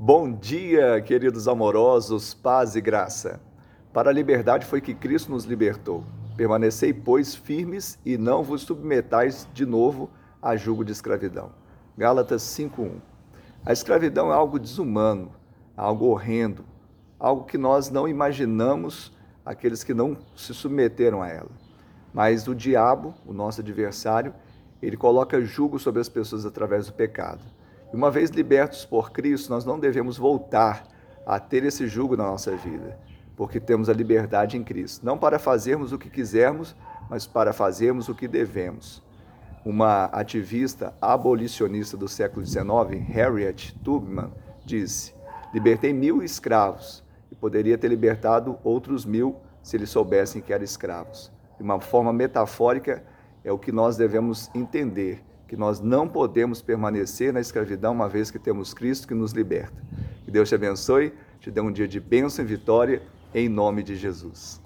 Bom dia, queridos amorosos, paz e graça. Para a liberdade foi que Cristo nos libertou. Permanecei, pois, firmes e não vos submetais de novo a julgo de escravidão. Gálatas 5:1. A escravidão é algo desumano, algo horrendo, algo que nós não imaginamos aqueles que não se submeteram a ela. Mas o diabo, o nosso adversário, ele coloca julgo sobre as pessoas através do pecado. E uma vez libertos por Cristo, nós não devemos voltar a ter esse jugo na nossa vida, porque temos a liberdade em Cristo, não para fazermos o que quisermos, mas para fazermos o que devemos. Uma ativista abolicionista do século XIX, Harriet Tubman, disse: Libertei mil escravos e poderia ter libertado outros mil se eles soubessem que eram escravos. De uma forma metafórica, é o que nós devemos entender que nós não podemos permanecer na escravidão uma vez que temos Cristo que nos liberta. Que Deus te abençoe, te dê um dia de bênção e vitória, em nome de Jesus.